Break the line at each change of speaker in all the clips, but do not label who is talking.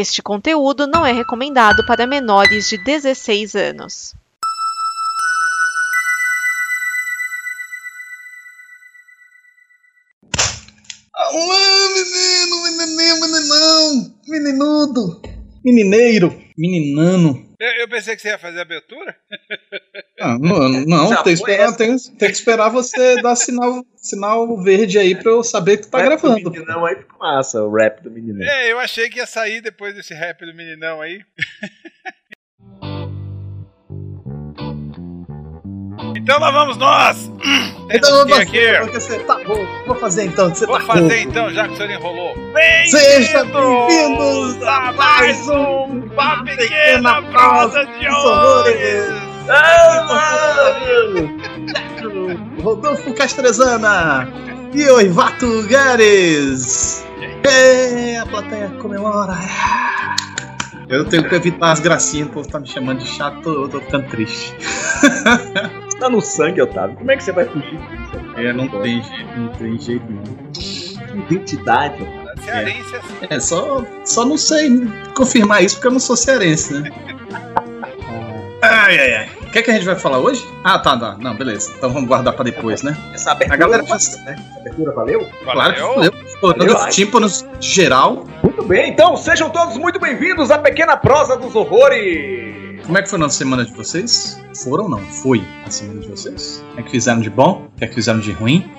Este conteúdo não é recomendado para menores de 16 anos.
Alô, menino, menininho, meninão, meninudo, menineiro, meninano.
Eu, eu pensei que você ia fazer a abertura.
Ah, não, não tem, que esperar, tem, tem que esperar você dar sinal, sinal verde aí pra eu saber que tu tá
rap
gravando.
Do meninão aí fica massa, o rap do meninão.
É, eu achei que ia sair depois desse rap do meninão aí. Então lá vamos nós!
Então vamos fazer,
aqui.
porque você tá bom. Vou fazer então, que você
Vou
tá
fazer então, já que o senhor enrolou.
Seja bem-vindos a mais um
Uma
Pequena Prosa de Horrores. Rodolfo Castrezana e Oivato Gares. É, a plateia comemora. Eu tenho que evitar as gracinhas, o povo tá me chamando de chato, eu tô ficando triste.
Tá no sangue, Otávio. Como é que você vai fugir disso?
É, não tem jeito, não tem jeito não.
Identidade, Otávio.
Cearense é assim.
É, só, só não sei confirmar isso porque eu não sou cearense, né? Ai, ai, ai. O que, é que a gente vai falar hoje? Ah, tá, tá. Não, beleza. Então vamos guardar pra depois, né?
Essa abertura,
A galera
né? Essa abertura valeu?
Claro que
Valeu?
Valeu. os tímpanos de geral.
Muito bem, então sejam todos muito bem-vindos à Pequena Prosa dos Horrores.
Como é que foi na semana de vocês? Foram ou não? Foi a semana de vocês? O que é que fizeram de bom? O que é que fizeram de ruim?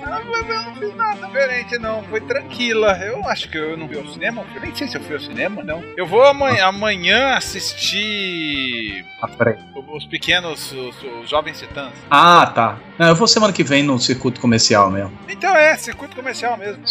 Não. Foi tranquila. Eu acho que eu não vi ao cinema. Eu nem sei se eu fui ao cinema, não. Eu vou amanhã, amanhã assistir
Ah, peraí.
os pequenos, os, os jovens titãs.
Ah, tá. Não, eu vou semana que vem no circuito comercial mesmo.
Então é, circuito comercial mesmo.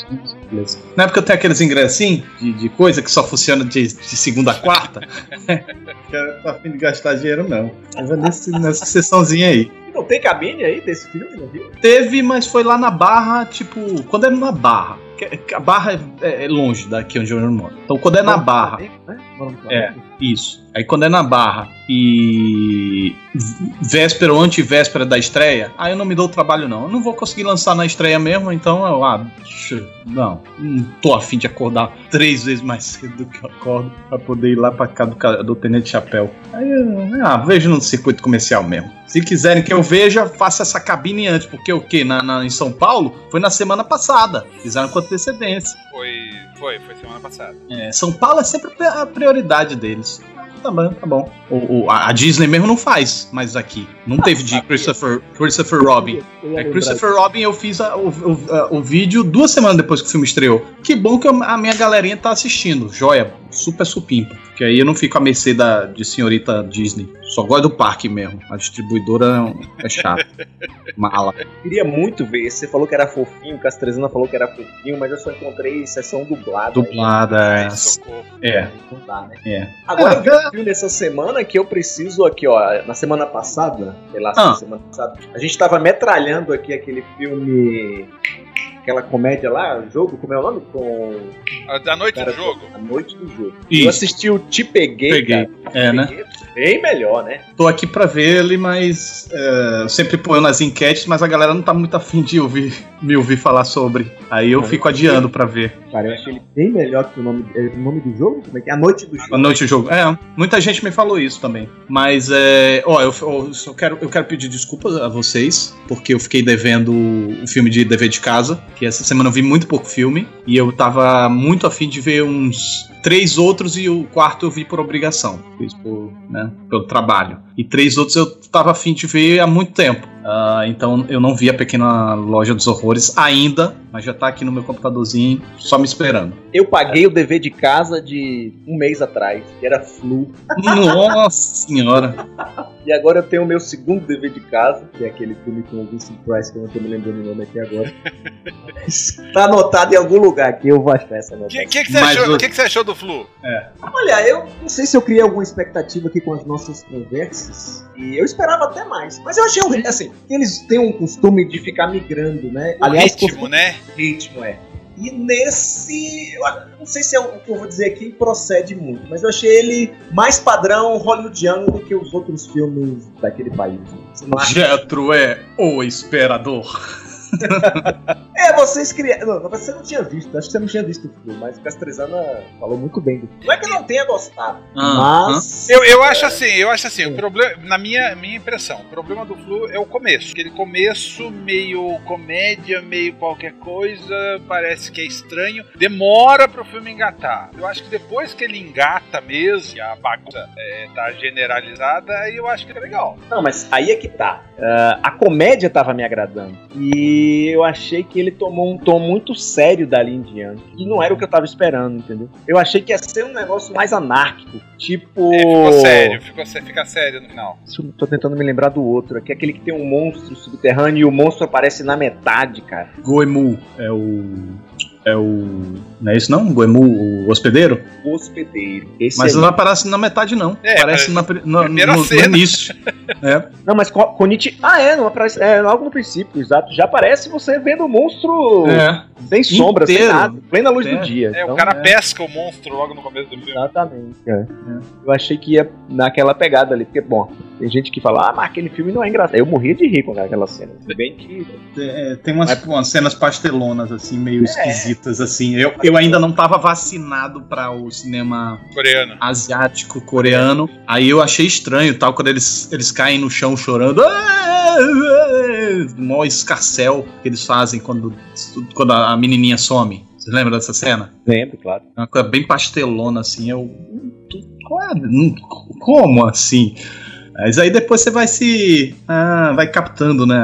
Beleza. Não é porque eu tenho aqueles ingressinhos de, de coisa que só funciona de, de segunda a quarta? Quero tá afim de gastar dinheiro, não. Mas é nesse, nessa sessãozinha aí.
Não tem cabine aí desse filme, não viu?
Teve, mas foi lá na Barra, tipo, quando é na Barra. que A Barra é, é longe daqui onde eu moro. Então quando é na Barra,
né?
É. Isso. Aí quando é na Barra e véspera ou antivéspera da estreia, aí eu não me dou trabalho não. Eu não vou conseguir lançar na estreia mesmo, então eu, ah, não, não tô afim de acordar três vezes mais cedo do que eu acordo pra poder ir lá pra cá do, do Tenente Chapéu. Aí eu, ah, vejo no circuito comercial mesmo. Se quiserem que eu veja, faça essa cabine antes, porque o que? Na, na- em São Paulo foi na semana passada. Fizeram com antecedência.
Foi, foi, foi semana passada.
É, São Paulo é sempre a prioridade deles. Tá bom, tá bom. O, o- a Disney mesmo não faz, mas aqui. Não teve de Christopher, Christopher Robin. É, Christopher Robin eu fiz a- o, o- a- o vídeo duas semanas depois que o filme estreou. Que bom que a minha galerinha tá assistindo. Joia, super supimpa. Que aí eu não fico à mercê da, de senhorita Disney. Só gosto do parque mesmo. A distribuidora é chata. Mala.
Queria muito ver. Você falou que era fofinho, o Castrezana falou que era fofinho, mas eu só encontrei sessão dublada.
Dublada. é. É,
Não dá, né?
é.
Agora eu vi um filme essa semana que eu preciso aqui, ó. Na semana passada, sei lá,
Ah.
semana passada, a gente tava metralhando aqui aquele filme. Aquela comédia lá, jogo, como é o nome? Com
A da noite
Cara,
do jogo.
a noite do jogo.
Isso.
Eu assisti o Te Peguei,
Peguei.
cara.
É, né?
Peguei Bem melhor, né?
Tô aqui pra ver ele, mas é, eu sempre ponho nas enquetes, mas a galera não tá muito afim de ouvir, me ouvir falar sobre. Aí eu fico adiando pra ver.
Cara, eu achei ele bem melhor que o nome, é, o nome do jogo. Como é que é? A Noite do Jogo.
A noite do jogo. É, muita gente me falou isso também. Mas é. Ó, eu, eu só quero, eu quero pedir desculpas a vocês, porque eu fiquei devendo o filme de dever de casa, que essa semana eu vi muito pouco filme, e eu tava muito afim de ver uns três outros e o quarto eu vi por obrigação. Fiz por, né, pelo trabalho. E três outros eu tava afim de ver há muito tempo. Ah, então eu não vi a pequena loja dos horrores ainda, mas já tá aqui no meu computadorzinho, só me esperando.
Eu paguei o dever de casa de um mês atrás, que era Flu.
Nossa senhora.
E agora eu tenho o meu segundo dever de casa, que é aquele filme com o Vincent Price, que eu não tô me lembrando o nome aqui agora. tá anotado em algum lugar aqui, eu vou achar essa
O
anotação.
que, que, que,
o-
que, que você achou do Flu?
Olha, eu não sei se eu criei alguma expectativa aqui com as nossas conversas, e eu esperava até mais. Mas eu achei, um- eles têm um costume de ficar migrando, né?
O ritmo, né?
ritmo, é. E nesse, eu não sei se é o que eu vou dizer aqui procede muito, mas eu achei ele mais padrão hollywoodiano do que os outros filmes daquele país. Você não acha?
Jetro é o esperador.
É, vocês criaram. Não, você não tinha visto, acho que você não tinha visto o filme, mas o Castrezana falou muito bem do filme. Não é que não tenha gostado,
Ah,
mas.
Eu, eu acho assim, eu acho assim, o problema, na minha, minha impressão, o problema do Flu é o começo. Aquele começo meio comédia, meio qualquer coisa, parece que é estranho. Demora pro filme engatar. Eu acho que depois que ele engata mesmo, que a bagunça é, tá generalizada, aí eu acho que é legal.
Não, mas aí é que tá. Ah, a comédia tava me agradando. E eu achei que ele tomou um tom muito sério dali em diante. E não era o que eu tava esperando, entendeu? Eu achei que ia ser um negócio mais anárquico. Tipo.
É, ficou sério, ficou, sé- fica sério no final.
Eu- Tô tentando me lembrar do outro, que é aquele que tem um monstro subterrâneo e o monstro aparece na metade, cara.
Goemu é o. É o. Não é isso não? Goemu, o hospedeiro?
O hospedeiro. Esse
Mas
aí.
não aparece na metade, não.
É,
aparece
aparece
na, no,
primeira
no- no início. É.
Não, mas Ko- Konichi. Ah, é, não aparece. É logo no princípio, exato. Já aparece você vendo o monstro
É.
sem sombra, sem
Inteiro.
nada, plena luz do
Inteiro.
dia.
É,
Então,
o cara
é.
pesca o monstro logo no começo do filme.
Exatamente. é. Eu achei que ia naquela pegada ali, porque, bom, tem gente que fala, ah, mas aquele filme não é engraçado. Eu morria de rir com aquela cena. Bem que.
É, tem umas, umas cenas pastelonas, assim,
É.
meio esquisitas, assim. Eu, eu ainda não tava vacinado para o cinema
Coreano.
asiático, coreano. Aí eu achei estranho, tal, quando eles, eles caem no chão chorando. Mó escarcel que eles fazem quando, quando a menininha some. Você lembra dessa cena?
Lembro, claro.
É uma coisa bem pastelona, assim. Eu. Claro, não- Como assim? Mas aí depois você vai se. ah, vai captando, né?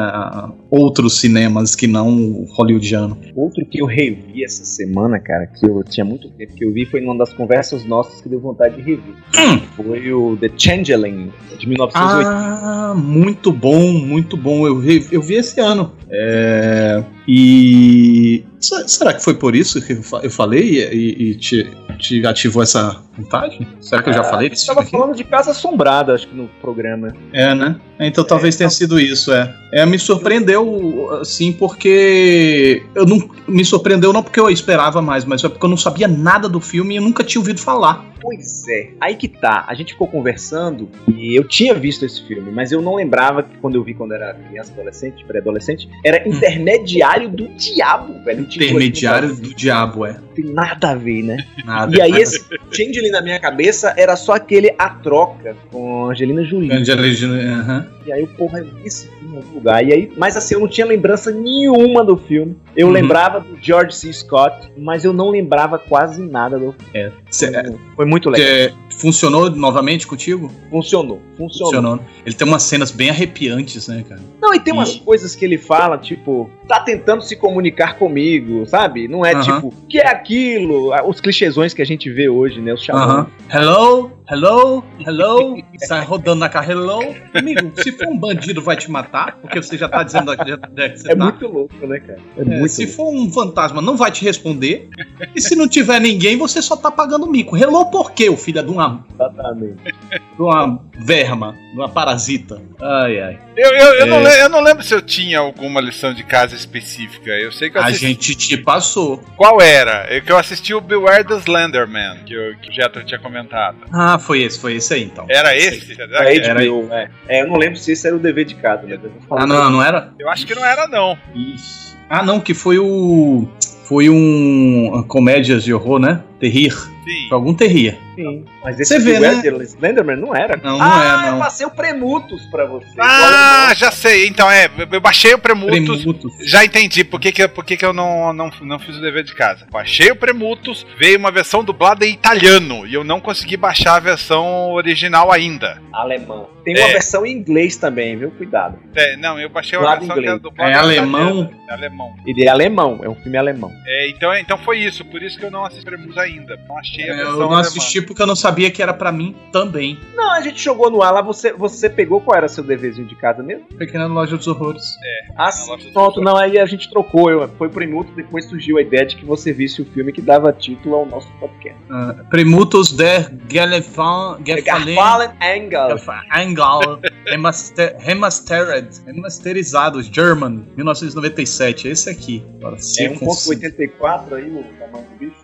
Outros cinemas que não o hollywoodiano.
Outro que eu revi essa semana, cara, que eu tinha muito tempo que eu vi, foi numa das conversas nossas que deu vontade de rever.
Hum.
Foi o The Changeling, de 1980.
Ah, muito bom, muito bom. Eu eu vi esse ano. É, e. se- Será que foi por isso que eu fa- eu falei e, e- te, te ativou essa vontade? Será que eu já falei
Eu
desse
tava
filme aqui?
falando de Casa Assombrada, acho que no programa.
É, né? Então talvez tenha sido isso, é. É, me surpreendeu, assim, porque. Eu não. Me surpreendeu não porque eu esperava mais, mas é porque eu não sabia nada do filme e eu nunca tinha ouvido falar.
Pois é, aí que tá. A gente ficou conversando e eu tinha visto esse filme, mas eu não lembrava que quando eu vi quando era criança, adolescente, pré-adolescente, era intermediário do diabo, velho.
Intermediário do diabo, é.
Não tem nada a ver, né?
Nada.
E aí esse Changeling na minha cabeça era só aquele A Troca com a Angelina Jolie.
Angelina, aham.
E aí o porra, esse filme em algum lugar. E aí, mas assim, eu não tinha lembrança nenhuma do filme. Eu
Uhum.
lembrava do George C. Scott, mas eu não lembrava quase nada do filme.
Cê-
Foi muito legal.
é, funcionou novamente contigo?
Funcionou, funcionou.
Funcionou. Ele tem umas cenas bem arrepiantes, né, cara?
Não, e tem umas
E-
coisas que ele fala, tipo, tá tentando se comunicar comigo, sabe? Não é
Aham.
tipo, o que é aquilo? Ah, Os clichêsões que a gente vê hoje, né? Os xamãs.
Aham. Hello, hello, hello. Sai rodando na cara, hello. Amigo, se for um bandido, vai te matar, porque você já tá dizendo onde é que você
É
tá.
muito louco, né, cara? É,
É,
muito
se
louco.
for um fantasma, não vai te responder. E se não tiver ninguém, você só tá pagando mico. Hello por quê, o filho de uma,
Exatamente.
de uma verma, de uma parasita? Ai, ai.
Eu, eu, eu, não
É.
le- eu não lembro se eu tinha alguma lição de casa específica. Eu sei que eu
A
assisti.
gente te passou.
Qual era? É que eu assisti o Beware the Slenderman, que, eu, que o Jetro tinha comentado.
Ah, foi esse, foi esse aí então.
Era esse?
É,
que-
Era
HBO, é. É, eu não lembro se esse era o dever de casa, né?
Ah, não, não era?
Eu acho que não era, não.
Ixi. Ah, não, que foi o. Foi um. Comédias de horror, né? Terrir.
Sim.
Foi algum terrir.
Sim. Mas esse
Você vê, né?
the Slenderman não era?
Não, não
ah,
é, não.
eu passei o Premutus pra você.
Ah, já sei. Então, é, eu baixei o Premutus.
Premutos.
Já entendi por que, que, por que, que eu não, não, não fiz o dever de casa. Baixei o Premutus, veio uma versão dublada em italiano e eu não consegui baixar a versão original ainda.
Alemão. Tem uma
É.
versão em inglês também, viu? Cuidado.
É, não, eu baixei a versão é
inglês.
dublada
É
em
alemão?
italiano. É alemão.
Ele é alemão, é um filme alemão.
É, então, é, então foi isso, por isso que eu não assisti Premus ainda. Não achei a
É,
versão
Eu não
alemã.
assisti porque eu não sabia que era pra mim também.
Não, a gente jogou no ar lá, você, você pegou qual era seu deverzinho de casa mesmo?
Pequena Loja dos Horrores.
Ah,
loja do
Pronto, não, aí a gente trocou. Eu, foi pro Imuto, depois surgiu a ideia de que você visse o filme que dava título ao nosso podcast.
Ah, Premutos der Gelefan. Gefalen.
Engel.
Angal. Remaster, remastered, remasterizado, German, 1997. Esse aqui. Agora,
É 1.84 aí o tamanho do bicho.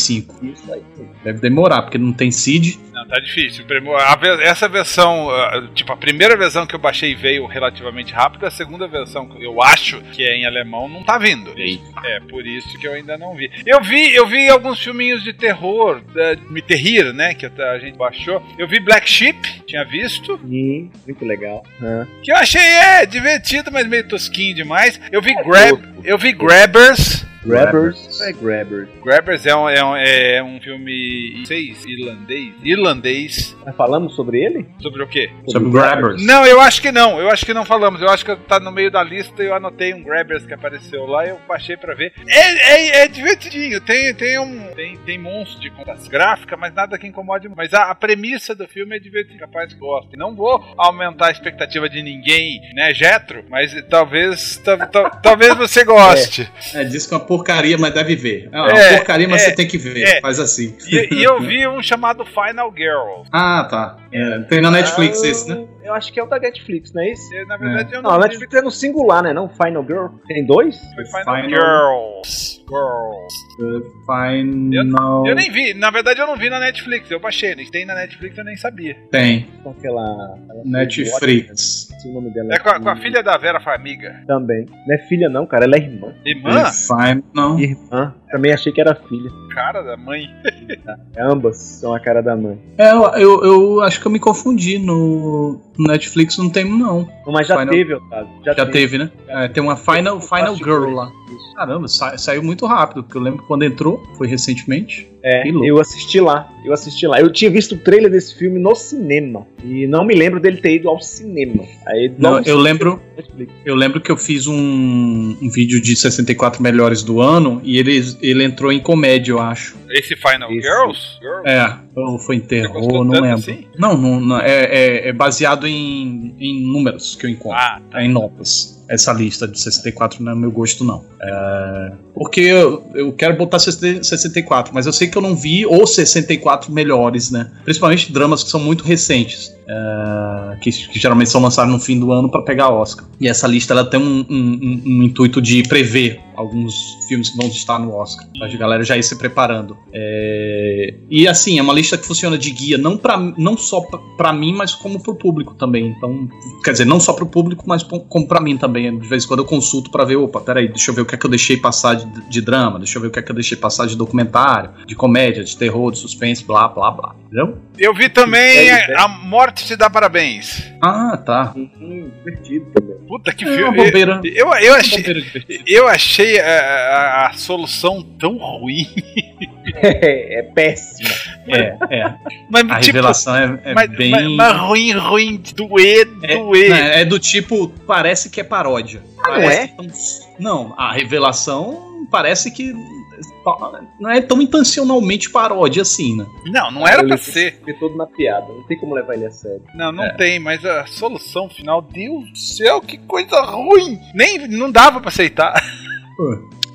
85.
Isso aí.
Deve demorar, porque não tem seed.
Não, tá difícil. Essa versão, ah, tipo, a primeira versão que eu baixei veio relativamente rápido, a segunda versão que eu acho que é em alemão não tá vindo. É, por isso que eu ainda não vi. Eu vi, eu vi alguns filminhos de terror, Me Terrir, né, que a gente baixou. Eu vi Black Sheep, tinha visto,
E, muito legal. Ah.
que eu achei é divertido, mas meio tosquinho demais. Eu vi Grab, eu vi Grabbers.
Grabbers. É Grabbers.
Grabbers é um, é um, é um filme seis, irlandês, irlandês
Nós falamos sobre ele?
sobre o quê?
Sobre Grabbers.
Não, eu acho que não. Eu acho que não falamos. Eu acho que tá no meio da lista. Eu anotei um Grabbers que apareceu lá. Eu baixei pra ver. É, é, é divertidinho. Tem, tem um. Tem, tem monstro de contas gráficas, mas nada que incomode. Mas a, a premissa do filme é divertido. Capaz que gosta. Não vou aumentar a expectativa de ninguém, né, Jetro? Mas talvez. ta- ta- talvez você goste.
É, diz que é uma porcaria, mas deve ver. É uma
É,
porcaria, mas
é,
você tem que ver.
é.
Faz assim.
E, e eu vi um chamado Final Girl.
Ah, tá. É, tem na Netflix
Ah,
esse, né?
Eu acho que é o da Netflix, não é isso?
Eu, na verdade, eu
Não,
não,
a. Netflix é no singular, né? Não Final Girl. Tem dois?
Foi Final,
Final-
Girls. Girls.
Final.
Eu nem vi, na verdade eu não vi na Netflix, eu baixei, né? tem na Netflix eu nem sabia.
Tem.
Com aquela.
Netflix.
Não sei o nome dela.
É com a, com a filha da Vera Farmiga.
Também. Não é filha, não, cara. Ela é irmã.
Irmã?
Final.
Irmã. Também achei que era filha.
Cara da mãe.
Ambas são a cara da mãe.
É, eu, eu, eu acho que eu me confundi. No, Netflix não tem, não.
Mas já
Final-
teve, Otávio. Já,
Já teve, né? É, tem uma Final, Final Girl lá.
Isso.
Caramba, sa- saiu muito rápido, porque eu lembro que quando entrou, foi recentemente.
É, eu assisti lá. Eu assisti lá. Eu tinha visto o trailer desse filme no cinema. E não me lembro dele ter ido ao cinema. Aí,
Não,
logo
eu
em
lembro, eu lembro que eu fiz um, um vídeo de 64 melhores do ano e ele, ele entrou em comédia, eu acho.
Esse Final
Esse.
Girls? Girls?
É, ou foi em terror, não lembro.
assim?
Não, não, não, é, é- é baseado em, em números que eu encontro.
Ah,
É em notas. Essa lista de 64 não é meu gosto, não. É, porque eu, eu quero botar 60 64, mas eu sei que eu não vi os 64 melhores, né? Principalmente dramas que são muito recentes. é, que, que geralmente são lançados no fim do ano para pegar Oscar. E essa lista ela tem um, um- um- um intuito de prever alguns filmes que vão estar no Oscar. Pra a galera já ir se preparando. É, e assim, é uma lista que funciona de guia não, pra, não só pra mim, mas como pro público também. Então, quer dizer, não só pro público, mas como pra mim também. De vez em quando eu consulto pra ver, opa, peraí, deixa eu ver o que é que eu deixei passar de, de drama, deixa eu ver o que é que eu deixei passar de documentário, de comédia, de terror, de suspense, blá, blá, blá. Entendeu?
Eu vi também
É, é.
A Morte Te Dá Parabéns.
Ah, tá.
Divertido também.
Puta que
É uma
filme.
bobeira.
Eu, eu
uma
achei. Eu achei a, a- a solução tão ruim.
É, é péssima.
É, é.
Mas,
A
tipo,
revelação é, é
mas,
bem.
mas- mas ruim, ruim, de doer,
É,
doer.
né, é do tipo, parece que é paródia.
Ah, não é?
tão- não, a revelação parece que não é tão intencionalmente paródia assim, né?
Não, não era pra ser.
Foi todo na piada. Não tem como levar ele a sério.
Não, não
É.
tem, mas a solução final, Deus do céu, que coisa ruim. Nem não dava pra aceitar.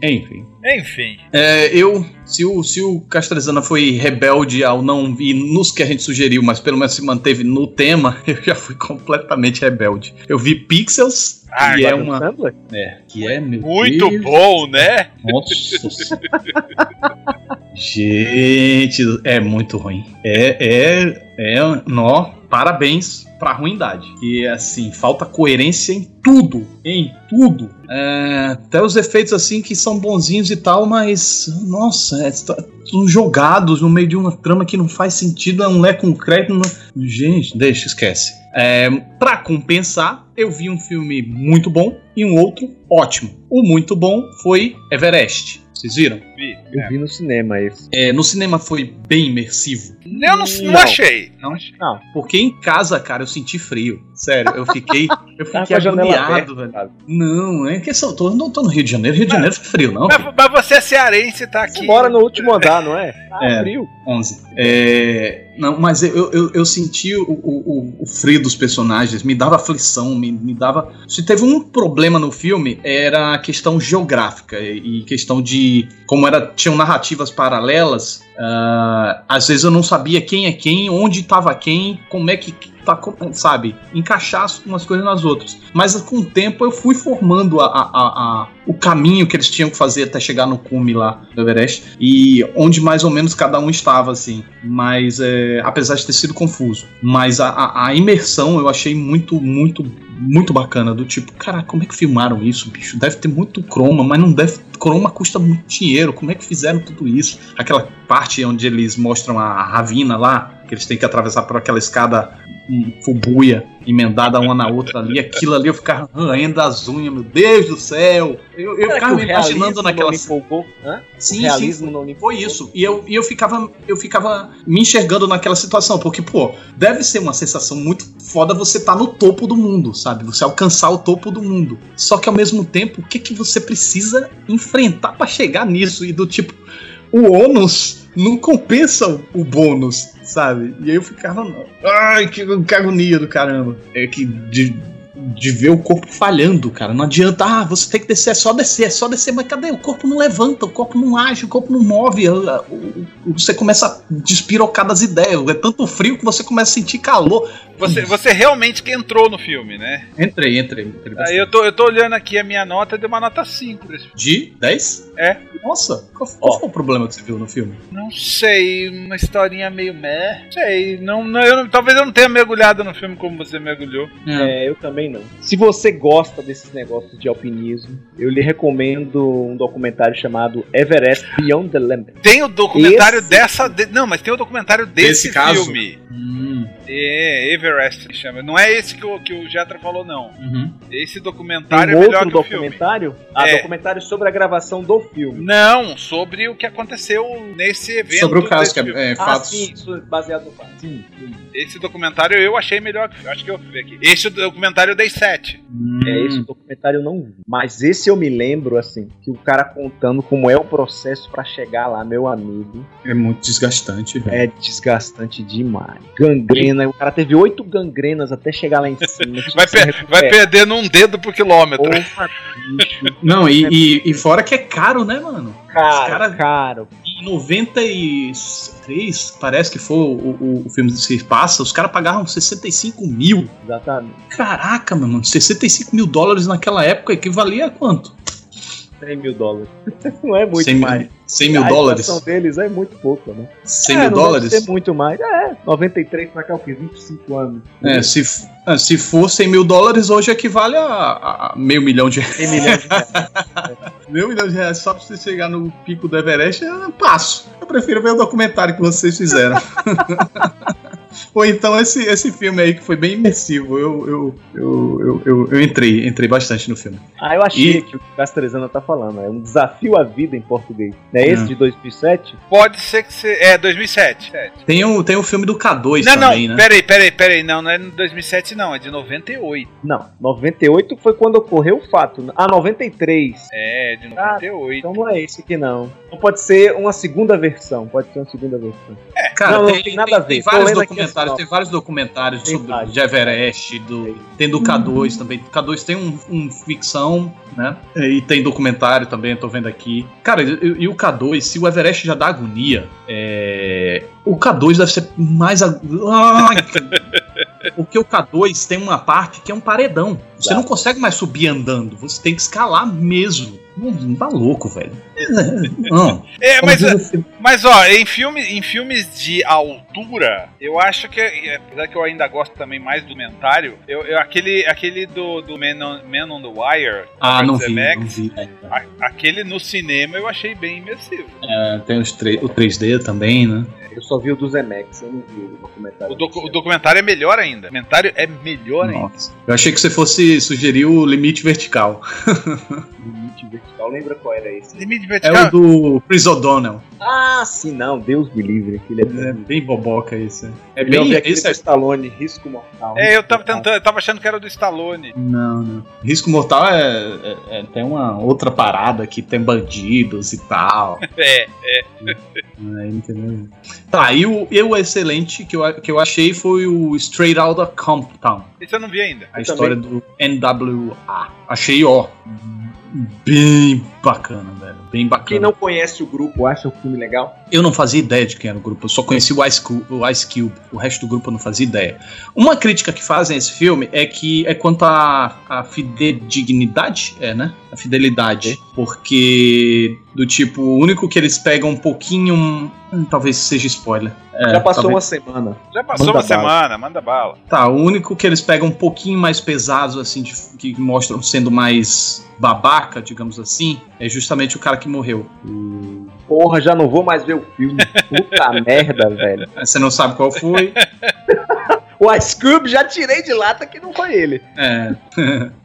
Enfim.
Enfim.
É, eu, se o, se o Castrezana foi rebelde ao não ir nos que a gente sugeriu, mas pelo menos se manteve no tema, eu já fui completamente rebelde. Eu vi Pixels,
Ah,
que é
Adam
uma.
Sandler?
É, que é, meu
Muito
Deus.
bom, né?
Nossa. Gente, é muito ruim. É, é, é, nó, parabéns pra ruindade. E assim, falta coerência em tudo, em tudo. É, até os efeitos assim que são bonzinhos e tal, mas nossa, é, tá- jogados no meio de uma trama que não faz sentido, é um lé concreto. Não... Gente, deixa, esquece. É, para compensar, eu vi um filme muito bom e um outro ótimo. O muito bom foi Everest. Vocês viram?
Vi.
Eu vi no cinema esse.
É, no cinema foi bem imersivo.
Eu não, não
Não.
achei.
Não?
achei.
Não.
Porque em casa, cara, eu senti frio. Sério, eu fiquei, eu
Tava
fiquei
janela
agoniado, velho. Não, é que eu tô, não tô no Rio de Janeiro. Rio de Janeiro foi frio, não.
Mas, mas você é cearense, tá aqui.
Você mora no último andar, não é? Ah,
É.
frio.
11. É, não, mas eu, eu, eu senti o, o, o- o frio dos personagens, me dava aflição, me, me dava. Se teve um problema no filme, era a questão geográfica e questão de como era, tinham narrativas paralelas. Uh, às vezes eu não sabia quem é quem, onde estava quem, como é que tá, sabe, encaixar umas coisas nas outras. Mas com o tempo eu fui formando a, a, a, o caminho que eles tinham que fazer até chegar no cume lá do Everest e onde mais ou menos cada um estava, assim. Mas é, apesar de ter sido confuso, mas a, a imersão eu achei muito, muito, muito bacana. Do tipo, cara, como é que filmaram isso, bicho? Deve ter muito croma, mas não deve. Croma custa muito dinheiro. Como é que fizeram tudo isso? Aquela parte onde eles mostram a ravina lá, que eles têm que atravessar por aquela escada um, fubuia emendada uma na outra ali, aquilo ali eu ficava roendo as unhas, meu Deus do céu. Eu, eu ficava me imaginando naquela.
Não Sim, o realismo sim, não
foi isso. E eu, e eu ficava eu ficava me enxergando naquela situação, porque, pô, deve ser uma sensação muito foda você tá no topo do mundo, sabe? Você alcançar o topo do mundo. Só que ao mesmo tempo, o que, que você precisa enfrentar para chegar nisso? E do tipo, o ônus não compensa o bônus, sabe? E aí eu ficava, ai, que, que agonia do caramba. É que de, de ver o corpo falhando, cara. Não adianta, ah, você tem que descer, é só descer, é só descer, mas cadê? O corpo não levanta, o corpo não age, o corpo não move. Você começa a despirocar das ideias. É tanto frio que você começa a sentir calor.
Você, você realmente que entrou no filme, né?
Entrei, entrei. entrei
Aí eu tô, eu tô olhando aqui a minha nota, deu uma nota 5 desse filme.
De 10?
É.
Nossa, qual, qual foi o problema que você viu no filme?
Não sei, uma historinha meio meh. Sei, não, não, eu, talvez eu não tenha mergulhado no filme como você mergulhou.
É, eu também não. Se você gosta desses negócios de alpinismo, eu lhe recomendo um documentário chamado Everest Beyond the Limit.
Tem o documentário Esse... dessa. De, não, mas tem o documentário desse, desse filme.
Hum.
É, Everest que chama. Não é esse que o, que o Jetra falou, não.
Uhum.
Esse documentário
Tem
é
melhor outro que documentário? o filme. Ah, é. documentário sobre a gravação do filme.
Não, sobre o que aconteceu nesse evento.
Sobre o caso, que é, é
fatos. Ah, sim, isso, baseado no fato. Sim,
sim. Esse documentário eu achei melhor. Acho que eu vi aqui. Esse documentário eu dei 7.
Hum. É, esse documentário eu não vi. Mas esse eu me lembro, assim, que o cara contando como é o processo para chegar lá, meu amigo.
É muito desgastante, velho.
É desgastante demais. Gangrena, o cara teve oito gangrenas até chegar lá em cima.
vai, per vai perdendo um dedo por quilômetro.
Opa, não, e, e, e, fora que é caro, né, mano?
Caro, cara, caro.
Em 93, parece que foi o, o, o filme se passa, os caras pagavam 65 mil.
Exatamente.
Caraca, meu mano, 65 mil dólares naquela época equivalia a quanto?
100 mil dólares. Não é muito 100 mais. Mil,
100 mil a dólares?
A deles é muito pouco, né?
100 é, mil dólares? Deve
ser muito mais. É, 93 pra cá, o que? 25 anos.
É, se, ah, se for 100 mil dólares, hoje equivale a, a meio milhão de reais.
Meio milhão de reais.
meio milhão de reais só pra você chegar no pico do Everest, eu passo. Eu prefiro ver o documentário que vocês fizeram. Ou então esse, esse filme aí que foi bem imersivo. Eu, eu, eu, eu, eu, eu entrei, entrei bastante no filme.
Ah, eu achei e... que o que o Castrezana tá falando. É um desafio à vida em português. Não é esse de 2007?
Pode ser que você. É, 2007.
Tem o, tem o filme do K2 não, também,
não,
né?
Peraí, peraí, peraí. Não, não é de 2007, não. É de 98.
Não, 98 foi quando ocorreu o fato. Ah, 93.
É, de 98. Ah,
então não é esse aqui, não. Então pode ser uma segunda versão. Pode ser uma segunda versão.
É, cara, não, tem, não tem nada tem, a ver. Tem vários documentários, tem vários documentários tem sobre de Everest, do, tem do K2 uhum. também. K2 tem um, um, ficção, né? E tem documentário também, tô vendo aqui. Cara, e, e o K2, se o Everest já dá agonia, é, o K2 deve ser mais. Ag... Porque o K2 tem uma parte que é um paredão. Você não consegue mais subir andando, você tem que escalar mesmo. Não, tá louco, velho.
Não. É, mas, mas ó, em, filme, em filmes de altura, eu acho que, apesar que eu ainda gosto também mais do comentário, eu, eu, aquele, aquele do, do Man, on, Man on the Wire,
ah, não vi, não vi.
A, aquele no cinema eu achei bem imersivo.
É, tem os o 3D também, né?
Eu só vi o do Zemex, eu não vi o documentário.
O, docu o documentário é melhor ainda. O documentário é melhor
Nossa. ainda. Eu achei que você fosse sugerir o limite vertical.
vertical, lembra qual era esse?
Limite vertical?
É o do Chris O'Donnell.
Ah, sim, não, Deus me livre. Aquele
é, é bem boboca esse.
É bem esse é Stallone, Risco Mortal.
É, eu tava tentando, eu tava achando que era do Stallone.
Não, não. Risco Mortal é, é, é tem uma outra parada que tem bandidos e tal.
é, é.
é entendeu? Tá, e o, e o excelente que eu, que eu achei foi o Straight Outta Compton.
Esse eu não vi ainda.
A eu história também. do NWA. Achei, ó, bem bacana, velho. Bem bacana.
Quem não conhece o grupo acha o filme legal?
Eu não fazia ideia de quem era o grupo, eu só conheci o Ice, Cube, o Ice Cube, o resto do grupo eu não fazia ideia. Uma crítica que fazem a esse filme é que é quanto à a, a fidedignidade, é, né? A fidelidade. Porque, do tipo, o único que eles pegam um pouquinho. hum, talvez seja spoiler. É,
Já passou
talvez-
uma semana.
Já passou
Manda
uma
bala.
semana, manda bala.
Tá, o único que eles pegam um pouquinho mais pesados, assim, de- que mostram sendo mais babaca, digamos assim, é justamente o cara que morreu. O-
Porra, já não vou mais ver o filme. Puta merda, velho.
Você não sabe qual foi?
O Ice Cube já tirei de lata que não foi ele.
É,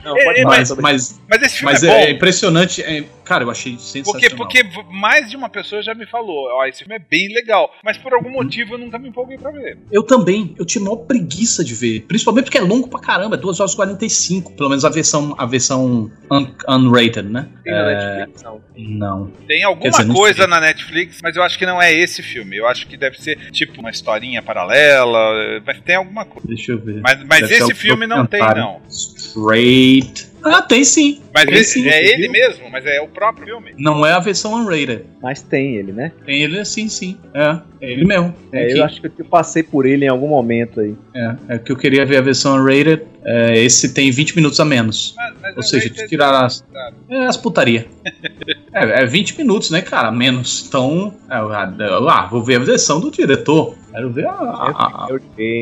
Não,
É, é,
mas,
sobre
mas,
Mas esse filme
mas
é
é,
bom.
impressionante. é- cara, eu achei sensacional.
Porque, porque mais de uma pessoa já me falou, ó, esse filme é bem legal, mas por algum motivo eu nunca me empolguei pra ver.
Eu também, eu tinha maior preguiça de ver. Principalmente porque é longo pra caramba, é 2 horas e 45. Pelo menos a versão, a versão un- unrated, né?
Tem na
É,
Netflix, não.
não.
Tem alguma
dizer, não
coisa
sei.
na Netflix, mas eu acho que não é esse filme. Eu acho que deve ser tipo uma historinha paralela, mas tem alguma coisa.
Deixa eu ver.
Mas, mas esse filme não tem, não.
Straight. Ah, tem sim.
Mas
Tem
esse-
sim,
é ele
viu?
mesmo, mas é o próprio filme.
Não é a versão unrated.
Mas tem ele, né?
Tem ele assim, sim. É, é ele mesmo.
É,
aqui.
eu acho que eu passei por ele em algum momento aí.
É, é que eu queria ver a versão unrated. É, esse tem 20 minutos a menos.
Mas- mas
Ou
é
seja,
rated-
tirar as, é, as putaria. é, é 20 minutos, né, cara? Menos. Então, é, eu- ah, vou ver a versão do diretor. Quero ver a, a-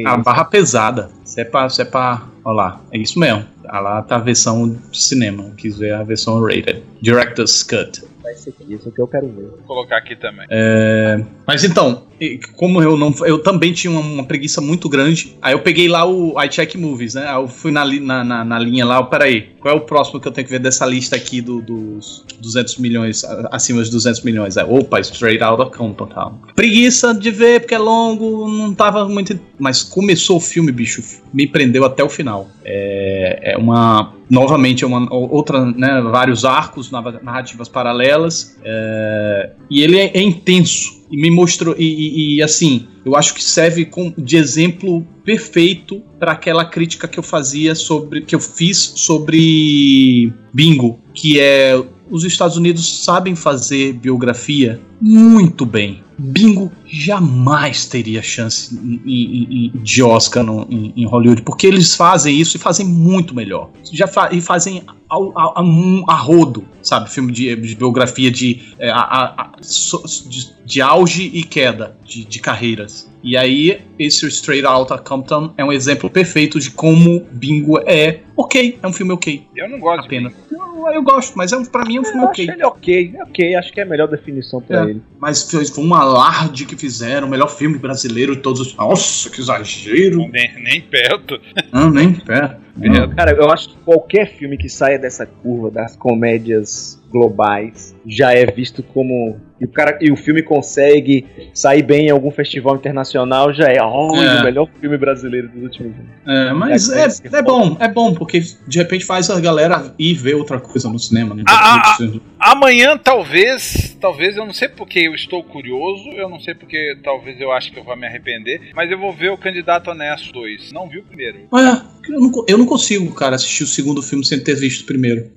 a- a barra pesada. Se é pra. Se é pra olha lá, é isso mesmo. Ah, lá tá a versão de cinema. Eu quis ver a versão rated. Director's Cut.
Vai ser aqui, isso que eu quero ver.
Vou colocar aqui também.
É, mas então, como eu não. Eu também tinha uma, uma preguiça muito grande. Aí eu peguei lá o iCheck Movies, né? Aí eu fui na, na, na, na linha lá, peraí, qual é o próximo que eu tenho que ver dessa lista aqui do- dos 200 milhões, acima de 200 milhões? É, opa, Straight Outta Compton tal. Preguiça de ver, porque é longo, não tava muito. Mas começou o filme, bicho, me prendeu até o final. É, é uma. Novamente, é uma outra, né? Vários arcos, narrativas paralelas. é, e ele é, é intenso. E me mostrou. E, e- e, assim, eu acho que serve com- de exemplo perfeito para aquela crítica que eu fazia sobre. que eu fiz sobre Bingo, que é. Os Estados Unidos sabem fazer biografia muito bem. Bingo jamais teria chance em- em- de Oscar no- em, em Hollywood, porque eles fazem isso e fazem muito melhor. Já fa- e fazem ao- a, a rodo, sabe? Filme de, de biografia de, é, a- so- de, de auge e queda de, de carreiras. E aí, esse Straight Outta Compton é um exemplo perfeito de como Bingo é ok, é um filme ok,
Eu não gosto
apenas. Eu, eu gosto, mas é um, pra mim é um filme
Eu
ok.
acho ele ok, é ok, acho que é a melhor definição pra
É.
ele.
Mas foi, foi um alarde que fizeram, o melhor filme brasileiro de todos os. Nossa, que exagero!
nem, nem perto.
Não, nem pé.
Não.
Cara, eu acho que qualquer filme que saia dessa curva das comédias globais já é visto como. E o, cara, e o filme consegue sair bem em algum festival internacional, já é, olha,
É.
o melhor filme brasileiro dos últimos anos.
É, mas
É,
é,
é,
é bom, é bom, porque de repente faz a galera ir ver outra coisa no cinema. Né?
Ah, Amanhã, talvez, talvez, eu não sei porque eu estou curioso, eu não sei porque talvez eu acho que eu vou me arrepender, mas eu vou ver o Candidato Honesto 2. Não vi o primeiro.
Olha, eu não, eu não consigo, cara, assistir o segundo filme sem ter visto o primeiro.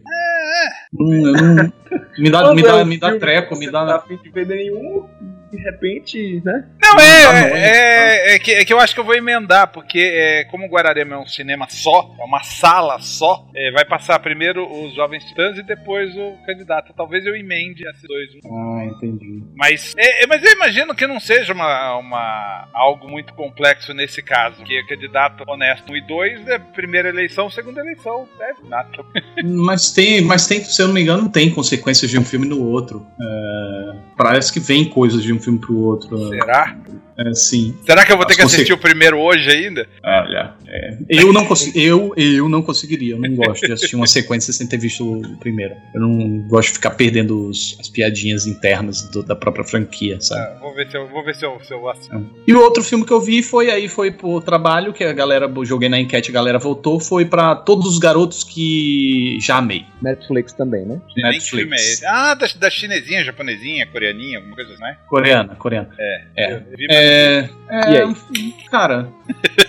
Não, eu não- me dá, me dá, me dá treco, me
você
dá.
Tá fim de ver nenhum, de repente, né?
Não,
Não,
é,
bom,
é, é, que, é que eu acho que eu vou emendar, porque é, como o Guararema é um cinema só, é uma sala só, é, vai passar primeiro os Jovens Titãs e depois o candidato. Talvez eu emende esses dois.
Ah, entendi.
Mas, é, é, mas eu imagino que não seja uma, uma, algo muito complexo nesse caso, que é candidato honesto 1 e 2 é primeira eleição, segunda eleição, é nada.
Mas tem, mas tem, se eu não me engano, tem consequências de um filme no outro. É, parece que vem coisas de um filme pro outro.
Será?
É, sim.
Será que eu vou ter
As
que assistir o primeiro hoje ainda?
Olha, é, eu não consigo, eu, eu não conseguiria. Eu não gosto de assistir uma sequência sem ter visto o primeiro. Eu não gosto de ficar perdendo os- as piadinhas internas do- da própria franquia, sabe?
Ah, vou ver se eu, vou ver se eu, se eu assisto.
E o outro filme que eu vi foi aí foi pro trabalho que a galera joguei na enquete, a galera votou, foi pra todos os garotos que já amei.
Netflix também, né?
Nem que filme é esse? Ah, da, da chinesinha, japonesinha, coreaninha, alguma coisa assim, né?
Coreana, coreana.
É.
É.
Eu vi, mas-
É, é
E aí?
cara,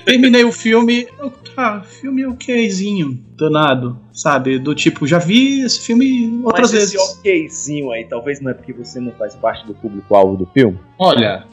Terminei o filme, eu, tá, filme okzinho, danado, sabe? Do tipo, já vi esse filme outras
Mas
vezes.
esse okzinho aí, talvez não é porque você não faz parte do público-alvo do filme?
Olha,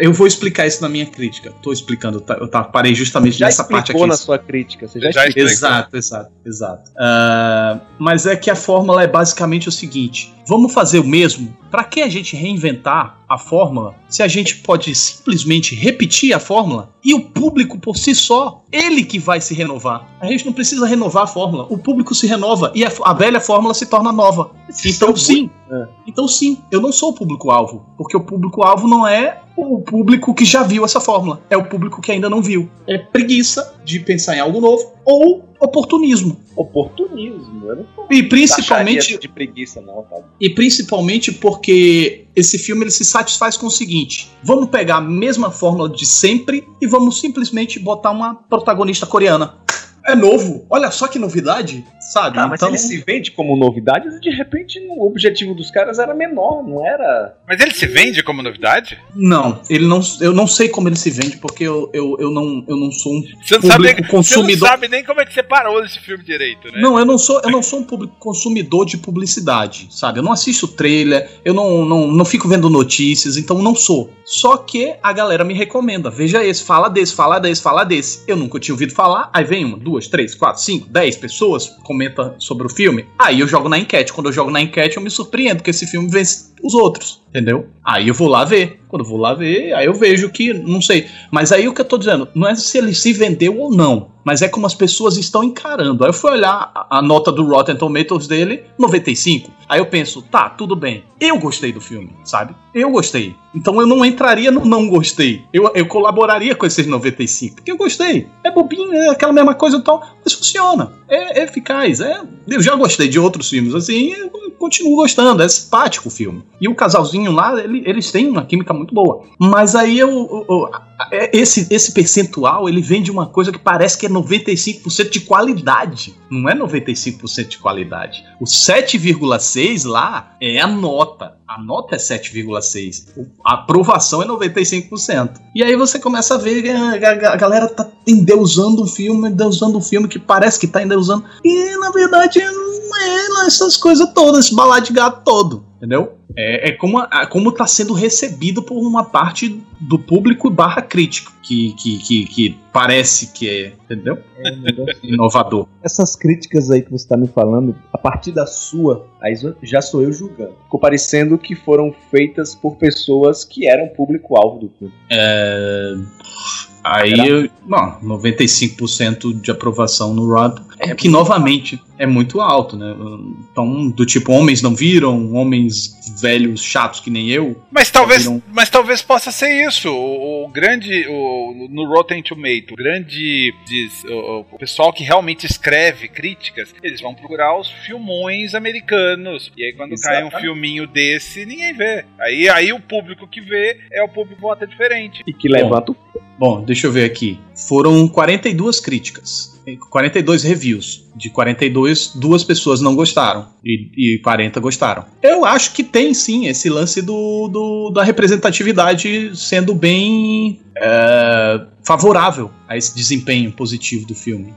eu vou explicar isso na minha crítica. Tô explicando, tá- eu tá, parei justamente
Já
nessa parte
explicou
aqui.
na sua crítica, você já,
Já
explicou.
Exato, exato, exato. Ah, mas é que a fórmula é basicamente o seguinte: vamos fazer o mesmo? Pra que a gente reinventar a fórmula se a gente pode simplesmente repetir a fórmula e o público por si só, ele que vai se renovar? A gente não precisa renovar a fórmula, o público se renova e a, a velha fórmula se torna nova. Então, sim,
É.
então sim, eu não sou o público-alvo, porque o público-alvo não é o público que já viu essa fórmula, é o público que ainda não viu. É preguiça de pensar em algo novo ou oportunismo.
Oportunismo, eu não
E principalmente,
de preguiça não, tá?
e principalmente porque esse filme ele se satisfaz com o seguinte: vamos pegar a mesma fórmula de sempre e vamos simplesmente botar uma protagonista coreana. É novo, olha só que novidade, sabe?
Ah, mas
então,
ele se vende como novidade, de repente o objetivo dos caras era menor, não era.
Mas ele se vende como novidade?
não, ele não, eu não sei como ele se vende porque eu, eu, eu não, eu não sou um
Você não, sabe
público
nem, você
consumidor.
não sabe nem como é que você parou desse filme direito, né?
Não, eu não sou, eu não sou um público consumidor de publicidade, sabe? Eu não assisto trailer, eu não, não, não fico vendo notícias, então não sou. Só que a galera me recomenda. Veja esse, fala desse, fala desse, fala desse. Eu nunca tinha ouvido falar, aí vem uma, duas, três, quatro, cinco, dez pessoas comenta sobre o filme. Aí eu jogo na enquete. Quando eu jogo na enquete, eu me surpreendo que esse filme vence os outros, entendeu? Aí eu vou lá ver. Quando eu vou lá ver, aí eu vejo que, não sei. Mas aí o que eu tô dizendo, não é se ele se vendeu ou não, mas é como as pessoas estão encarando. Aí eu fui olhar a, nota do Rotten Tomatoes dele, 95. Aí eu penso, tá, tudo bem. Eu gostei do filme, sabe? Eu gostei. Então eu não entraria no não gostei. Eu, eu colaboraria com esses 95, porque eu gostei. É bobinho, é aquela mesma coisa e tal, mas funciona. É, é eficaz. É, eu já gostei de outros filmes assim, eu continuo gostando. É simpático o filme. E o casalzinho lá, ele- eles têm uma química muito boa. Mas aí eu, eu- eu- é- esse, esse percentual, ele vem de uma coisa que parece que é 95% de qualidade. Não é 95% de qualidade. O 7,6 lá é a nota. A nota é 7,6. O- A aprovação é 95%. E aí você começa a ver a, a- a galera tá endeusando o filme, endeusando o filme que parece que tá endeusando. E na verdade não é lá essas coisas todas, esse balá de gato todo. Entendeu? É, é como, a- como tá sendo recebido por uma parte do público barra crítico. Que, que, que, que parece que é, entendeu?
É um negócio
Inovador.
essas críticas aí que você tá me falando, a partir da sua, aí já sou eu julgando. Ficou parecendo que foram feitas por pessoas que eram público-alvo do filme.
É, Aí, eu- não, 95% de aprovação no Rotten. É que, novamente, é muito alto, né? Então, do tipo, homens não viram, homens velhos chatos que nem eu.
Mas talvez,
Viram-
mas talvez possa ser isso. O, o grande. O, no Rotten Tomato, o grande. Diz, o, o pessoal que realmente escreve críticas, eles vão procurar os filmões americanos. E aí, quando cai um
Exatamente.
filminho desse, ninguém vê. Aí, aí o público que vê é o público que vota diferente.
E que levanta o
Bom, deixa eu ver aqui. Foram 42 críticas, 42 reviews. De 42, duas pessoas não gostaram e, e 40 gostaram. Eu acho que tem sim esse lance do, do- da representatividade sendo bem é, favorável a esse desempenho positivo do filme.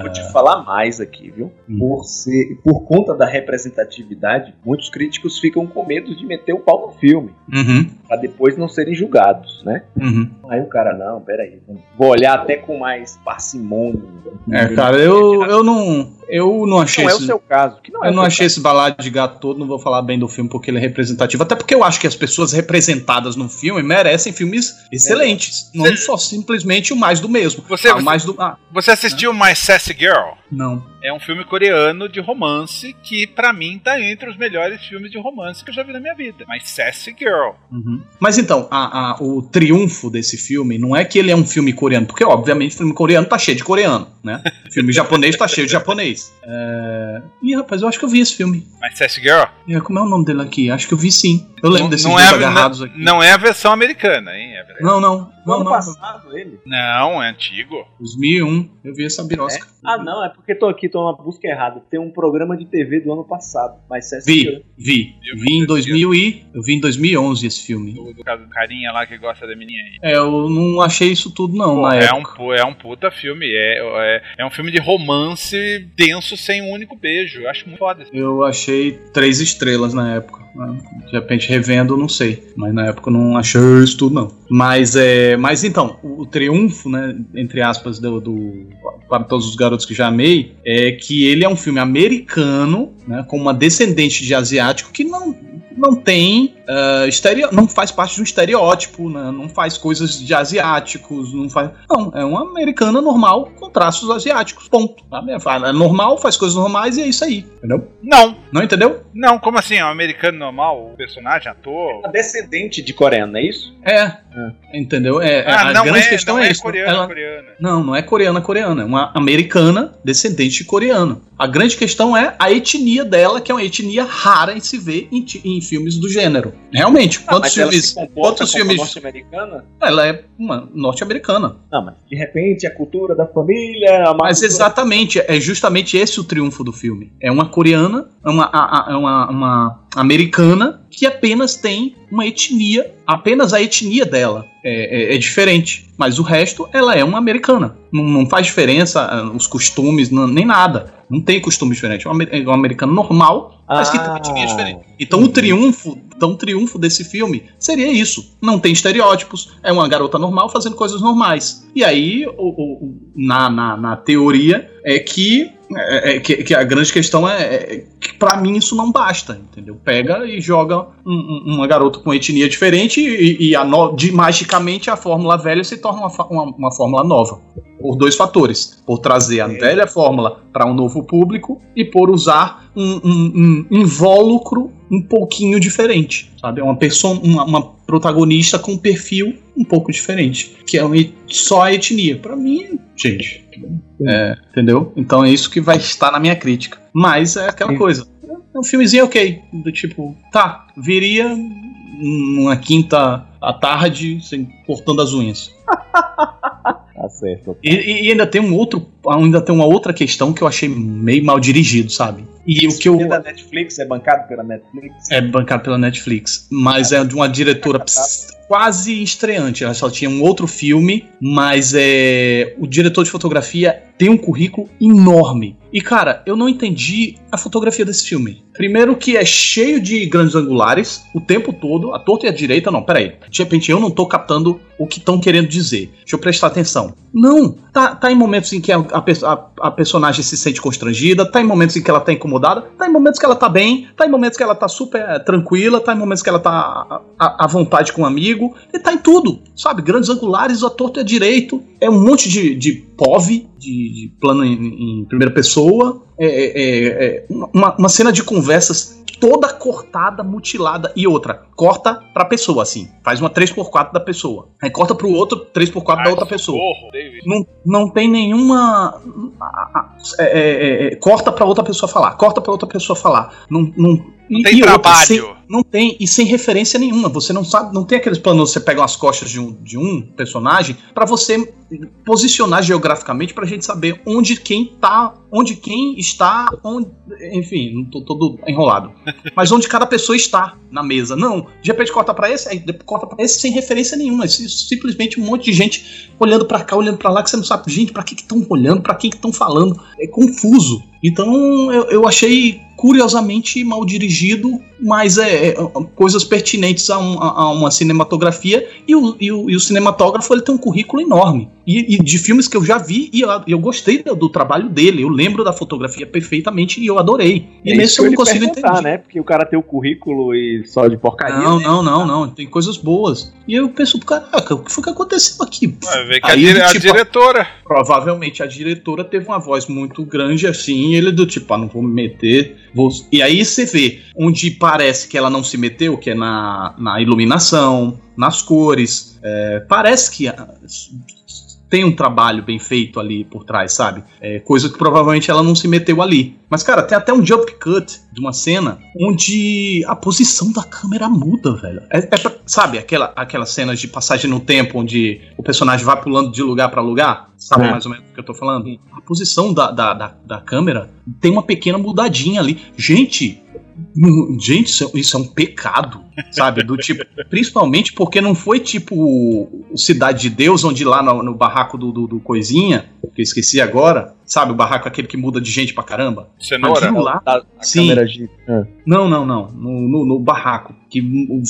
Vou te falar mais aqui, viu?
Hum.
Por, ser, por conta da representatividade, muitos críticos ficam com medo de meter o pau no filme,
Uhum,
pra depois não serem julgados, né?
uhum.
Aí o cara, não, peraí, vou olhar até com mais parcimônia.
É, cara, eu, eu não. Eu não achei
Não é o seu caso. Que não é
Eu não achei esse balado de gato todo, não vou falar bem do filme porque ele é representativo. Até porque eu acho que as pessoas representadas no filme merecem filmes excelentes. Não só simplesmente o mais do mesmo.
Você-
Ah, o mais do. Ah,
Você assistiu My Sassy Girl?
não.
É um filme coreano de romance que, pra mim, tá entre os melhores filmes de romance que eu já vi na minha vida. My Sassy Girl.
Uhum. Mas então, a- a- o triunfo desse filme não é que ele é um filme coreano, porque obviamente filme coreano tá cheio de coreano, né? filme japonês tá cheio de japonês. É... Ih, rapaz, eu acho que eu vi esse filme.
My Sassy Girl?
Ih, Como é o nome dele aqui? Acho que eu vi sim. Eu lembro
Não-
desses
não é,
agarrados
não,
aqui.
não é a versão americana, hein? É
Não, não. Não,
ano
não,
passado ele.
Não, é antigo.
2001, eu vi essa birosca.
Ah, não, é porque tô aqui, tô na busca errada. Tem um programa de TV do ano passado, mas é
Vi, vi.
Eu
Vi em
vi
2000 e... Eu vi em 2011 esse filme.
Do, do carinha lá que gosta da menina aí.
É, eu não achei isso tudo não,
Pô,
na
é,
época.
um, é um puta filme. É, é, é um filme de romance denso sem um único beijo. Eu acho muito foda.
Eu achei três estrelas na época. De repente revendo, não sei. Mas na época eu não achei isso tudo, não. Mas é. Mas então, o, o triunfo, né? Entre aspas, do, do- Para todos os garotos que já amei, é que ele é um filme americano, né? Com uma descendente de asiático que não. Não tem. ah, estereo, não faz parte de um estereótipo, né? não faz coisas de asiáticos, não faz. Não, é uma americana normal com traços asiáticos. Ponto. Sabe? É normal, faz coisas normais e é isso aí. Entendeu?
Não,
Não entendeu?
não, como assim? É um americano normal? O personagem, ator?
Uma descendente de coreano, não é isso?
É. Entendeu? É, é,
Ah,
a
não
grande
é,
questão
não
é,
é
isso.
coreana,
Ela-
coreana.
Não, não é coreana coreana, é uma americana descendente de coreano. A grande questão é a etnia dela, que é uma etnia rara em se ver em, em filmes do gênero. Realmente,
Ah,
quantos filmes. Quantos
como
filmes.
norte-americana?
Ela é uma norte-americana.
Não, mas de repente a cultura da família. A
Mas
cultura-
exatamente, é justamente esse o triunfo do filme. É uma coreana, é uma, a- a- é uma, uma americana que apenas tem uma etnia, apenas a etnia dela é, é- é diferente. Mas o resto, ela é uma americana. Não, não faz diferença ah, os costumes, não- nem nada. Não tem costume diferente. É amer- é uma americana normal, mas que tem
Ah.
etnia diferente. Então o triunfo, então o triunfo desse filme seria isso. Não tem estereótipos, é uma garota normal fazendo coisas normais. E aí, o- o- na, na, na teoria, é que, é, é que, que a grande questão é, é que pra mim isso não basta, entendeu? Pega e joga um- um- uma garota com etnia diferente e, e a no- de, magicamente a fórmula velha se torna uma, uma, uma fórmula nova. Por dois fatores. Por trazer a velha fórmula para um novo público e por usar um, um- um invólucro um pouquinho diferente, sabe? Uma, perso- uma, uma protagonista com um perfil um pouco diferente, que é et- só a etnia. Pra mim, gente, é, entendeu? Então é isso que vai estar na minha crítica. Mas é aquela coisa. É um filmezinho ok, do tipo, tá, viria numa quinta à tarde, sem, cortando as unhas.
Tá certo.
E, e ainda tem um outro, ainda tem uma outra questão que eu achei meio mal dirigido, sabe? E o que eu
É da Netflix, é bancado pela Netflix.
é bancado pela Netflix, mas é de uma diretora ps- quase estreante. Ela só tinha um outro filme, mas é o diretor de fotografia tem um currículo enorme. E cara, eu não entendi a fotografia desse filme. Primeiro que é cheio de grandes angulares o tempo todo, a torta e a direita, não, peraí. De repente eu não tô captando o que estão querendo dizer. Deixa eu prestar atenção. Não, tá, tá em momentos em que a, a, a- personagem se sente constrangida, tá em momentos em que ela tá incomodada, tá em momentos que ela tá bem, tá em momentos que ela tá super tranquila, tá em momentos que ela tá à, à vontade com um amigo, e tá em tudo, sabe? Grandes angulares, a torta e a direito, é um monte de, de POV, de, de plano em, em primeira pessoa, é, é- é- é uma, uma cena de conversas toda cortada, mutilada, e outra, corta pra pessoa, assim, faz uma 3x4 da pessoa, aí corta pro outro 3x4 da
Ai,
outra pessoa.
socorro.
Não, não tem nenhuma. é, é, é, corta pra outra pessoa falar. Corta pra outra pessoa falar. Não, não,
Não tem trabalho.
sem- não tem, e sem referência nenhuma. Você não sabe, não tem aqueles planos você pega as costas de um, de um personagem pra você posicionar geograficamente pra gente saber onde quem tá, onde quem está, onde, enfim, não tô todo enrolado. Mas onde cada pessoa está na mesa. Não, de repente corta pra esse, aí corta pra esse sem referência nenhuma. Simplesmente um monte de gente olhando pra cá, olhando pra lá, que você não sabe, gente, pra que estão olhando, pra quem que estão falando. É confuso. Então eu, eu achei curiosamente mal dirigido, mas é, é, coisas pertinentes a, um- a- a uma cinematografia e o, e o- e o cinematógrafo ele tem um currículo enorme e, e de filmes que eu já vi e eu, eu gostei do, do trabalho dele, eu lembro da fotografia perfeitamente e eu adorei. E
É
nesse eu não consigo entender.
né? Porque o cara tem o currículo e só de porcaria.
Não,
né?
não, não, não. Tem coisas boas. E eu penso, caraca, o que foi que aconteceu aqui?
Que a,
Aí,
dire- a
tipo,
diretora.
provavelmente a diretora teve uma voz muito grande assim, e ele do tipo, ah, não vou me meter. Vou... E aí você vê onde parece que ela não se meteu, que é na, na iluminação, nas cores. É, parece que ah, tem um trabalho bem feito ali por trás, sabe? É, coisa que provavelmente ela não se meteu ali. Mas, cara, tem até um jump cut de uma cena onde a posição da câmera muda, velho. É, é sabe, aquela, aquelas cenas de passagem no tempo onde o personagem vai pulando de lugar pra lugar? Sabe
É.
mais ou menos o que eu tô falando? A posição da, da, da, da câmera tem uma pequena mudadinha ali. Gente, Gente, isso é, isso é um pecado, sabe? Do tipo, principalmente porque não foi tipo Cidade de Deus, onde lá no, no barraco do, do, do Coisinha, que eu esqueci agora, sabe? O barraco aquele que muda de gente pra caramba.
Cenoura.
Aquilo lá,
A, a
Sim.
câmera gira. Ah.
não, não, não. No, no, no barraco, que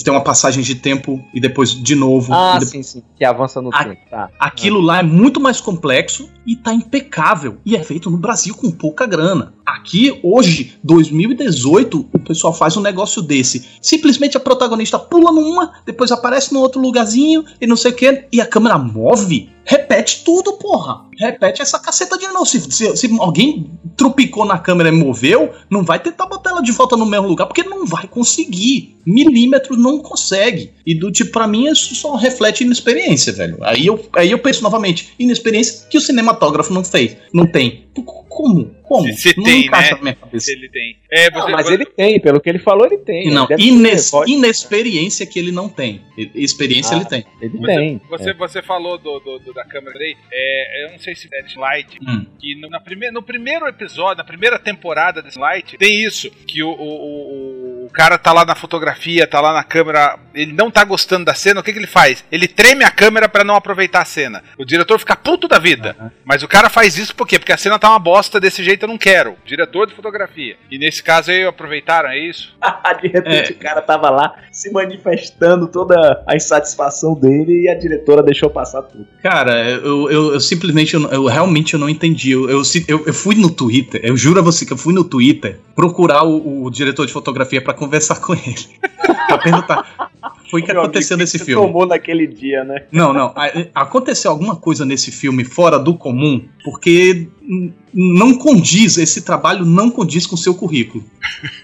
tem uma passagem de tempo e depois de novo.
Ah,
depois-
sim, sim. Que avança no
Ah,
tempo. Tá.
Aquilo lá é muito mais complexo e tá impecável. E é feito no Brasil com pouca grana. Aqui, hoje, 2018, o pessoal faz um negócio desse. Simplesmente a protagonista pula numa, depois aparece num outro lugarzinho e não sei o que, e a câmera move. Repete tudo, porra. Repete essa caceta de novo. Se, se- se alguém trupicou na câmera e moveu, não vai tentar botar ela de volta no mesmo lugar, porque não vai conseguir. Milímetro não consegue. E do tipo, pra mim, isso só reflete inexperiência, velho. Aí eu, aí eu penso novamente, inexperiência que o cinematógrafo não fez. Não tem. Como? Como?
Se- se
não
tem,
encaixa
né?
na minha cabeça.
Se ele tem. É,
Não, mas
você-
ele tem, pelo que ele falou, ele tem.
Não,
Ele
ines- inexperiência que ele não tem. Experiência
Ah.
ele tem.
Ele
Você,
tem.
você,
é.
você falou do, do- do- da câmera aí, é, eu não sei se é de Light,
Hum.
que no, na prime, no primeiro episódio, na primeira temporada desse Light, tem isso, que o, o, o, o cara tá lá na fotografia, tá lá na câmera, ele não tá gostando da cena, o que, que ele faz? Ele treme a câmera pra não aproveitar a cena. O diretor fica puto da vida. Mas o cara faz isso por quê? Porque a cena tá uma bosta, desse jeito eu não quero. Diretor de fotografia. E nesse caso aí aproveitaram, é isso?
de repente
É.
o cara tava lá se manifestando toda a insatisfação dele e a diretora deixou passar tudo.
Cara, eu, eu, eu simplesmente, eu, eu realmente eu não entendi. Eu, eu, eu- fui no Twitter, eu juro a você que eu fui no Twitter procurar o, o diretor de fotografia conversar com ele. pra perguntar. Foi o que
Meu
aconteceu
amigo,
nesse
você
filme.
tomou naquele dia, né?
Não, não. Aconteceu alguma coisa nesse filme fora do comum, porque não condiz, esse trabalho não condiz com o seu currículo.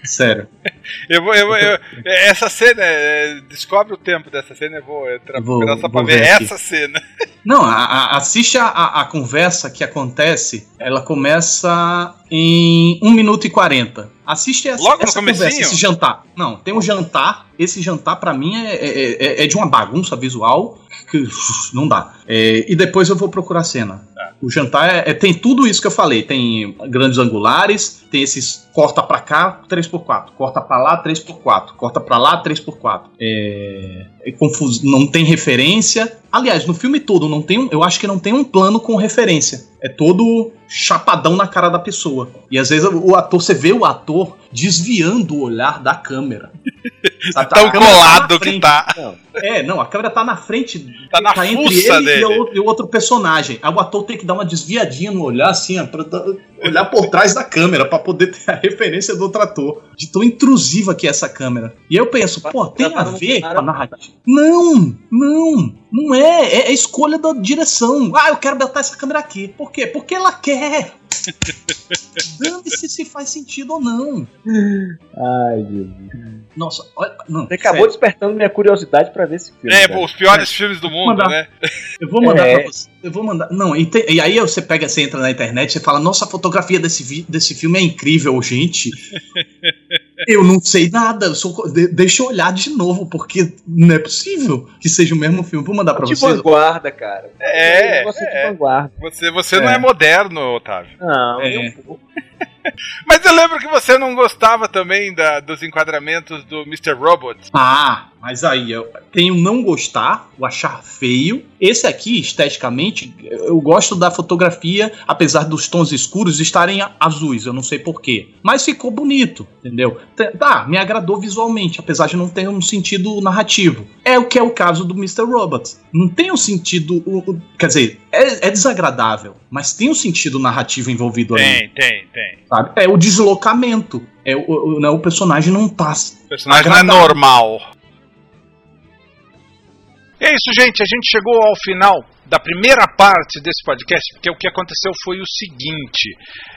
Sério.
Eu vou, eu, vou- eu- essa cena, é, descobre o tempo dessa cena, eu vou entrar
vou-
só pra ver
ver
essa cena.
Não, a- a- assiste a, a- a conversa que acontece. Ela começa em 1 minuto e 40. Assiste essa,
Logo
essa conversa, esse jantar. Não, tem um jantar. Esse jantar, pra mim, é, é- é- é de uma bagunça visual que não dá. É, e depois eu vou procurar a cena. O jantar é- é- tem tudo isso que eu falei. Tem grandes angulares, tem esses corta pra cá, 3x4. Corta pra lá, 3x4. Corta pra lá, 3x4. É, é confuso, não tem referência. Aliás, no filme todo, não tem um, eu acho que não tem um plano com referência. É todo chapadão na cara da pessoa. E às vezes o ator, você vê o ator desviando o olhar da câmera. Sabe,
Tão
a câmera tá
colado que
frente.
tá.
Não.
É, não, a câmera tá na frente.
Tá na
entre
fuça
ele
dele.
E, o, outro personagem. Aí o ator tem que dar uma desviadinha no olhar, assim, ó, pra olhar por trás da câmera, pra poder ter a referência do outro ator. De tão intrusiva que é essa câmera. E aí eu penso, pô, tem
tá
a ver com a narrativa. Não, não, não é. É a escolha da direção. Ah, eu quero botar essa câmera aqui. Por quê? Porque ela quer. Dane-se se faz sentido ou não.
Ai, Jesus.
Nossa, olha. Não,
Você acabou
sério.
despertando minha curiosidade pra ver esse filme.
É,
cara.
os piores filmes do mundo, né?
Eu vou mandar
É.
pra você. Eu vou mandar. Não, e, tem- e aí você pega, você entra na internet e fala: Nossa, a fotografia desse, vi- desse filme é incrível, gente. eu não sei nada. Eu sou, de- deixa eu olhar de novo, porque não é possível que seja o mesmo filme. Vou mandar pra
de
vocês.
vanguarda, cara.
É,
Você
é.
de vanguarda.
Você, você não
É.
é moderno, Otávio.
Não,
É.
um pouco.
Mas eu lembro que você não gostava também da- dos enquadramentos do Mr. Robot.
Ah, mas aí eu tenho não gostar, o achar feio. Esse aqui, esteticamente, eu gosto da fotografia, apesar dos tons escuros estarem azuis, eu não sei porquê. Mas ficou bonito, entendeu? Tá, me agradou visualmente, apesar de não ter um sentido narrativo. É o que é o caso do Mr. Robot. Não tem um sentido. o- o- quer dizer, é, é desagradável, mas tem um sentido narrativo envolvido ali.
Tem, tem, tem.
Sabe? É o deslocamento. É o, o, não, o personagem não tá
O personagem não é
Agradável.
normal. É isso, gente. A gente chegou ao final da primeira parte desse podcast, porque o que aconteceu foi o seguinte: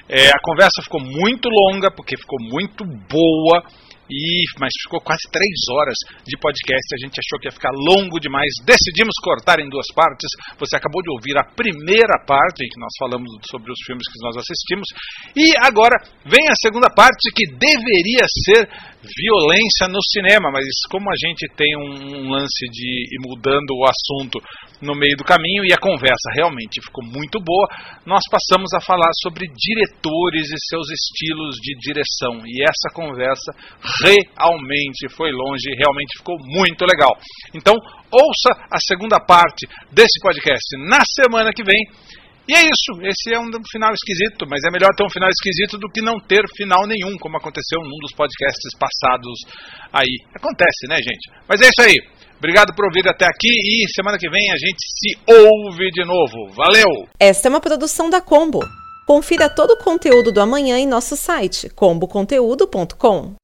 é, a conversa ficou muito longa, porque ficou muito boa. E, mas ficou quase três horas de podcast. A gente achou que ia ficar longo demais. Decidimos cortar em duas partes. Você acabou de ouvir a primeira parte, em que nós falamos sobre os filmes que nós assistimos. E agora vem a segunda parte, que deveria ser violência no cinema. Mas como a gente tem um, lance de ir mudando o assunto no meio do caminho e a conversa realmente ficou muito boa, nós passamos a falar sobre diretores e seus estilos de direção. E essa conversa realmente foi longe, realmente ficou muito legal. Então, ouça a segunda parte desse podcast na semana que vem. E é isso, esse é um final esquisito, mas é melhor ter um final esquisito do que não ter final nenhum, como aconteceu num dos podcasts passados aí. Acontece, né, gente? Mas é isso aí. Obrigado por ouvir até aqui e semana que vem a gente se ouve de novo. Valeu!
Esta é uma produção da Combo. Confira todo o conteúdo do amanhã em nosso site comboconteúdo.com.